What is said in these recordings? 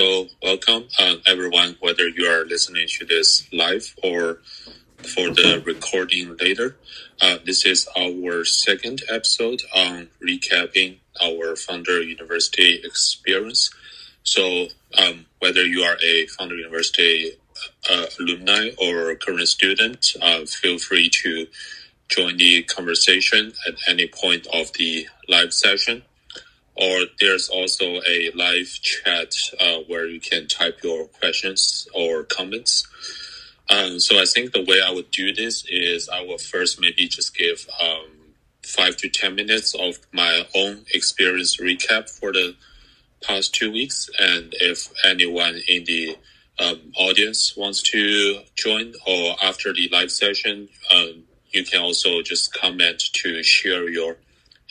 So, welcome uh, everyone, whether you are listening to this live or for the recording later. Uh, this is our second episode on recapping our Founder University experience. So, um, whether you are a Founder University uh, alumni or current student, uh, feel free to join the conversation at any point of the live session. Or there's also a live chat uh, where you can type your questions or comments. Um, so I think the way I would do this is I will first maybe just give um, five to ten minutes of my own experience recap for the past two weeks, and if anyone in the um, audience wants to join or after the live session, um, you can also just comment to share your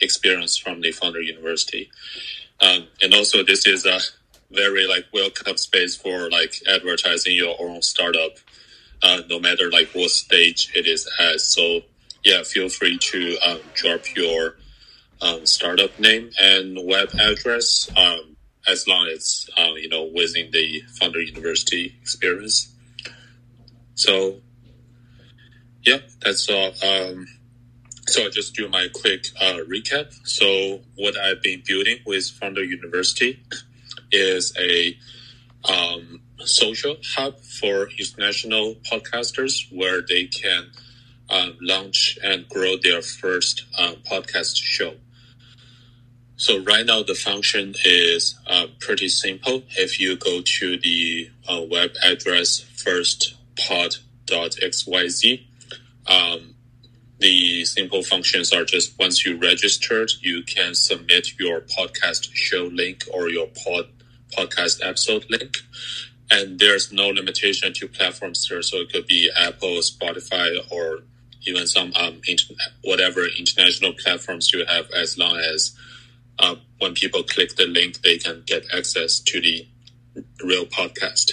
experience from the founder university. Um, and also this is a very like welcome space for like advertising your own startup, uh, no matter like what stage it is at. So yeah, feel free to um, drop your um, startup name and web address um, as long as uh, you know within the founder university experience. So yeah, that's all. Um, so I'll just do my quick uh, recap. So what I've been building with Founder University is a um, social hub for international podcasters where they can um, launch and grow their first um, podcast show. So right now the function is uh, pretty simple. If you go to the uh, web address firstpod.xyz, um, the simple functions are just once you registered, you can submit your podcast show link or your pod, podcast episode link. And there's no limitation to platforms there. So it could be Apple, Spotify, or even some um, whatever international platforms you have, as long as uh, when people click the link, they can get access to the real podcast.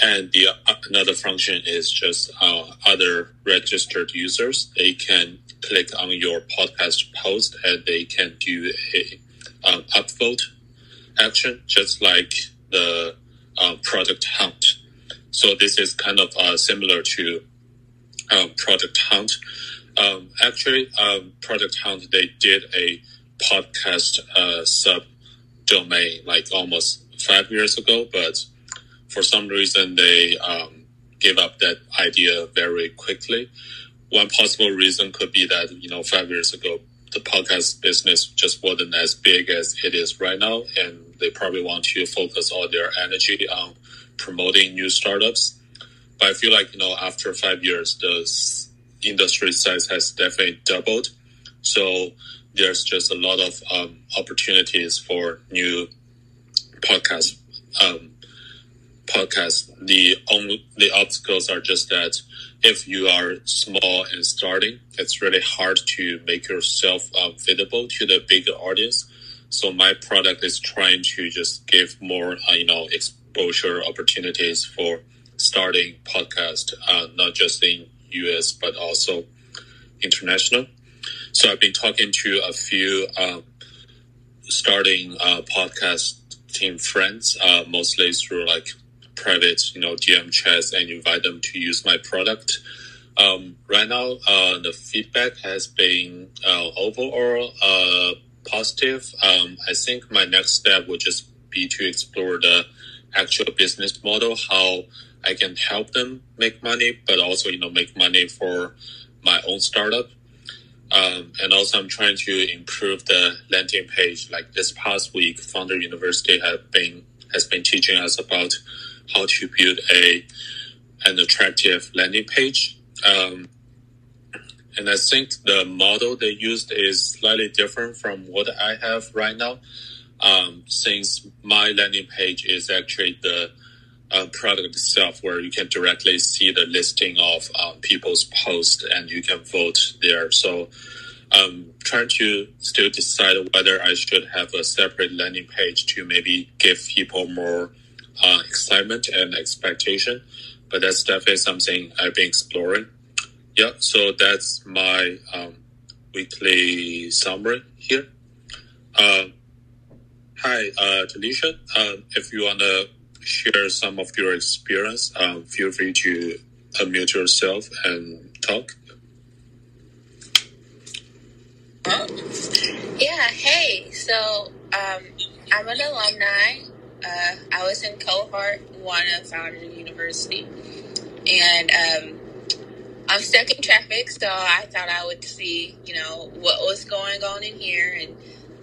And the uh, another function is just uh, other registered users. They can click on your podcast post and they can do a um, upvote action, just like the uh, product hunt. So this is kind of uh, similar to um, product hunt. Um, actually, um, product hunt they did a podcast uh, sub domain like almost five years ago, but for some reason they um, gave up that idea very quickly. One possible reason could be that you know five years ago the podcast business just wasn't as big as it is right now, and they probably want to focus all their energy on promoting new startups. But I feel like you know after five years, the industry size has definitely doubled. So there's just a lot of um, opportunities for new podcast um, podcast, the only the obstacles are just that if you are small and starting, it's really hard to make yourself um, visible to the bigger audience. So my product is trying to just give more, uh, you know, exposure opportunities for starting podcast, uh, not just in US but also international. So I've been talking to a few um, starting uh, podcast team friends, uh, mostly through like private, you know, DM chats and invite them to use my product. Um, right now, uh, the feedback has been uh, overall uh, positive. Um, I think my next step would just be to explore the actual business model, how I can help them make money, but also, you know, make money for my own startup. Um, and also, I'm trying to improve the landing page. Like this past week, Founder University have been has been teaching us about how to build a an attractive landing page. Um, and I think the model they used is slightly different from what I have right now. Um, since my landing page is actually the uh, product itself, where you can directly see the listing of um, people's posts and you can vote there. So I'm um, trying to still decide whether I should have a separate landing page to maybe give people more uh, excitement and expectation. But that's definitely something I've been exploring. Yeah, so that's my um, weekly summary here. Uh, hi, uh. Uh, if you want to share some of your experience, um, feel free to unmute yourself and talk. Oh. Yeah, hey. So um, I'm an alumni. Uh, I was in cohort one of Founder University. And um, I'm stuck in traffic, so I thought I would see, you know, what was going on in here and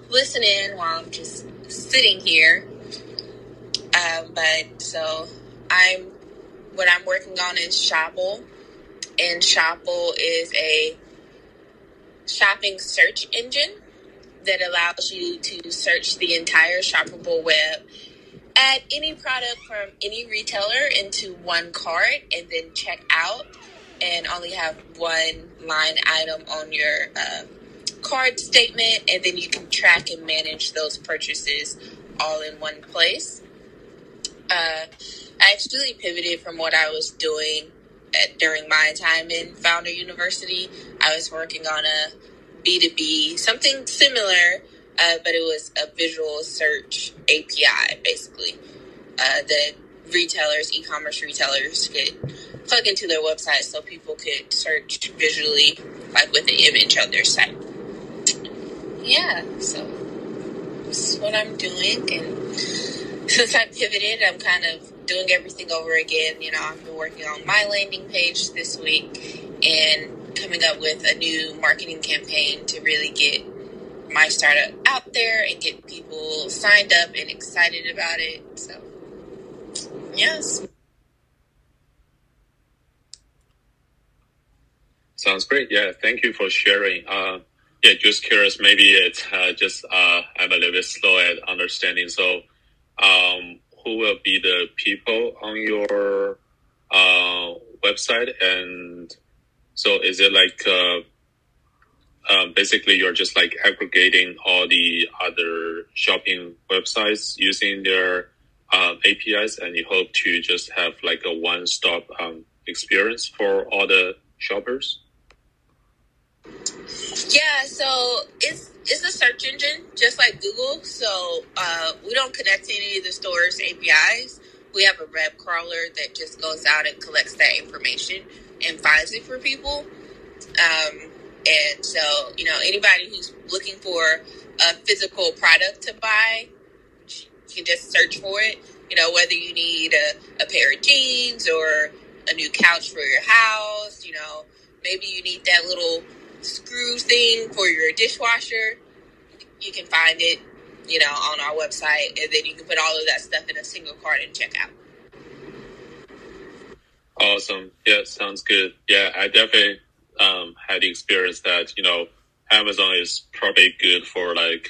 listen in while I'm just sitting here. Um, but so I'm what I'm working on is Shopl, and Shopl is a shopping search engine that allows you to search the entire shoppable web, add any product from any retailer into one cart, and then check out, and only have one line item on your uh, card statement, and then you can track and manage those purchases all in one place. Uh, I actually pivoted from what I was doing at, during my time in Founder University. I was working on a B2B, something similar, uh, but it was a visual search API, basically, uh, that retailers, e commerce retailers could plug into their website so people could search visually, like with an image on their site. Yeah, so this is what I'm doing. And since I pivoted, I'm kind of doing everything over again. You know, I've been working on my landing page this week and coming up with a new marketing campaign to really get my startup out there and get people signed up and excited about it. So, yes. Sounds great. Yeah, thank you for sharing. Uh, yeah, just curious. Maybe it's uh, just uh, I'm a little bit slow at understanding. So, um, who will be the people on your uh, website and so is it like uh, um, basically you're just like aggregating all the other shopping websites using their um, APIs, and you hope to just have like a one-stop um, experience for all the shoppers? Yeah, so it's it's a search engine just like Google. So uh, we don't connect to any of the store's APIs. We have a web crawler that just goes out and collects that information and finds it for people. Um, and so, you know, anybody who's looking for a physical product to buy, you can just search for it. You know, whether you need a, a pair of jeans or a new couch for your house, you know, maybe you need that little screw thing for your dishwasher. You can find it, you know, on our website, and then you can put all of that stuff in a single cart and check out. Awesome. Yeah, sounds good. Yeah, I definitely um, had the experience that, you know, Amazon is probably good for like,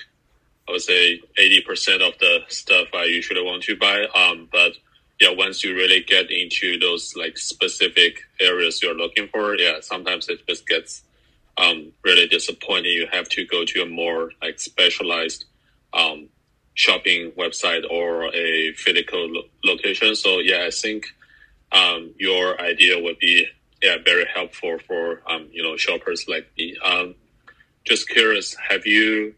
I would say 80% of the stuff I usually want to buy. Um, but yeah, once you really get into those like specific areas you're looking for, yeah, sometimes it just gets um, really disappointing. You have to go to a more like specialized um, shopping website or a physical lo- location. So yeah, I think um, your idea would be yeah very helpful for um, you know shoppers like me. Um, just curious, have you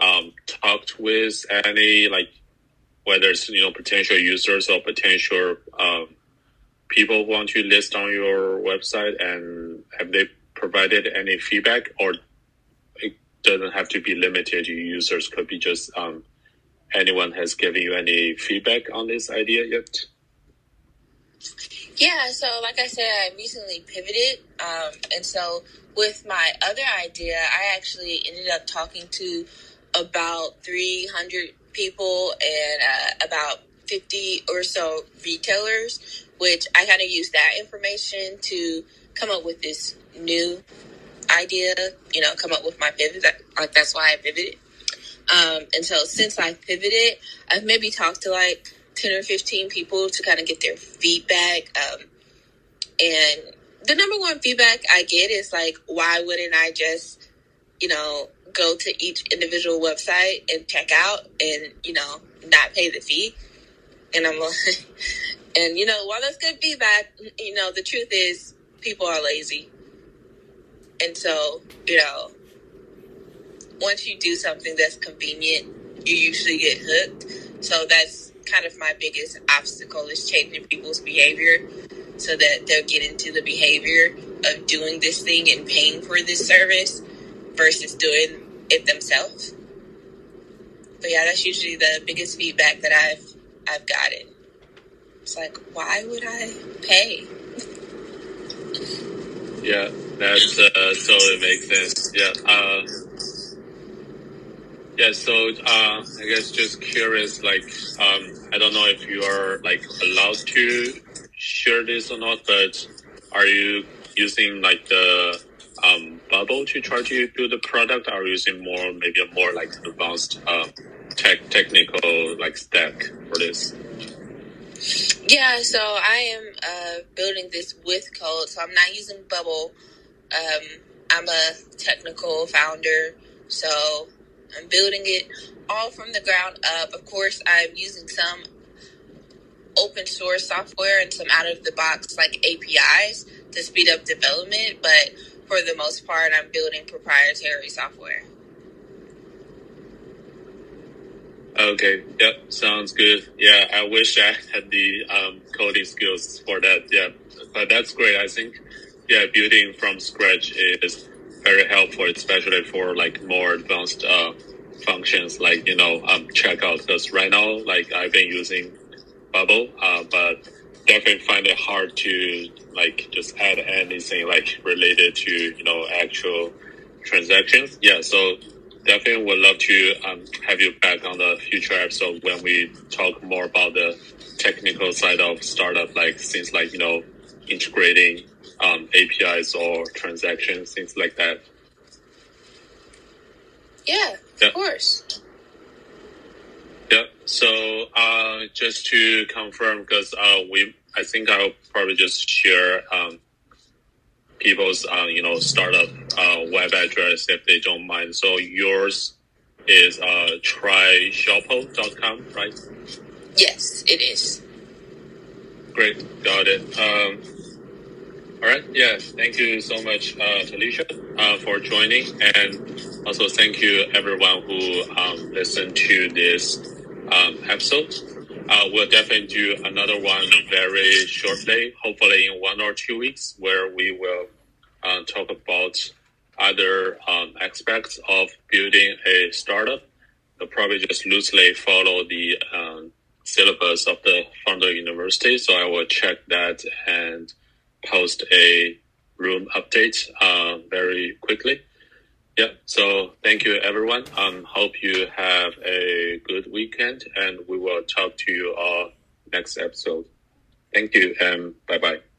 um, talked with any like whether it's you know potential users or potential um, people who want to list on your website, and have they provided any feedback, or it doesn't have to be limited to users? Could be just um, anyone has given you any feedback on this idea yet? Yeah, so like I said, I recently pivoted. Um, and so with my other idea, I actually ended up talking to about 300 people and uh, about 50 or so retailers, which I kind of used that information to come up with this new idea, you know, come up with my pivot. Like that's why I pivoted. Um, and so since I pivoted, I've maybe talked to like 10 or 15 people to kind of get their feedback. Um, and the number one feedback I get is like, why wouldn't I just, you know, go to each individual website and check out and, you know, not pay the fee? And I'm like, and, you know, while that's good feedback, you know, the truth is people are lazy. And so, you know, once you do something that's convenient, you usually get hooked. So that's kind of my biggest obstacle is changing people's behavior so that they'll get into the behavior of doing this thing and paying for this service versus doing it themselves. But yeah, that's usually the biggest feedback that I've I've gotten. It's like, why would I pay? Yeah, that uh, totally makes sense. Yeah. Uh, yeah, so uh, I guess just curious, like, um, I don't know if you are like allowed to share this or not, but are you using like the um, bubble to try to build the product? You using more, maybe a more like advanced uh, tech technical like stack for this? Yeah, so I am uh, building this with code, so I'm not using Bubble. Um, I'm a technical founder, so I'm building it all from the ground up. Of course, I'm using some open source software and some out of the box like APIs to speed up development, but for the most part, I'm building proprietary software. Okay. Yep. Sounds good. Yeah. I wish I had the um, coding skills for that. Yeah. But that's great. I think, yeah, building from scratch is very helpful, especially for like more advanced uh, functions like, you know, um, checkout. Because right now, like I've been using Bubble, uh, but definitely find it hard to like just add anything like related to, you know, actual transactions. Yeah. So definitely would love to um, have you back on the future episode when we talk more about the technical side of startup, like things like you know integrating um, APIs or transactions, things like that. Yeah, of course. Yeah. So uh, just to confirm, because uh, we, I think I'll probably just share um, people's uh, you know startup uh, web address if they don't mind. So yours is uh, tryshopl.com, right? Yes, it is. Great, got it. Um, all right, yeah, thank you so much, uh, Talisha, uh, for joining, and also thank you everyone who um, listened to this um, episode. Uh, we'll definitely do another one very shortly, hopefully in one or two weeks, where we will uh, talk about other um, aspects of building a startup. I'll probably just loosely follow the um, syllabus of the founder university. So I will check that and post a room update uh, very quickly. Yeah. So thank you, everyone. Um, hope you have a good weekend, and we will talk to you all next episode. Thank you, and bye bye.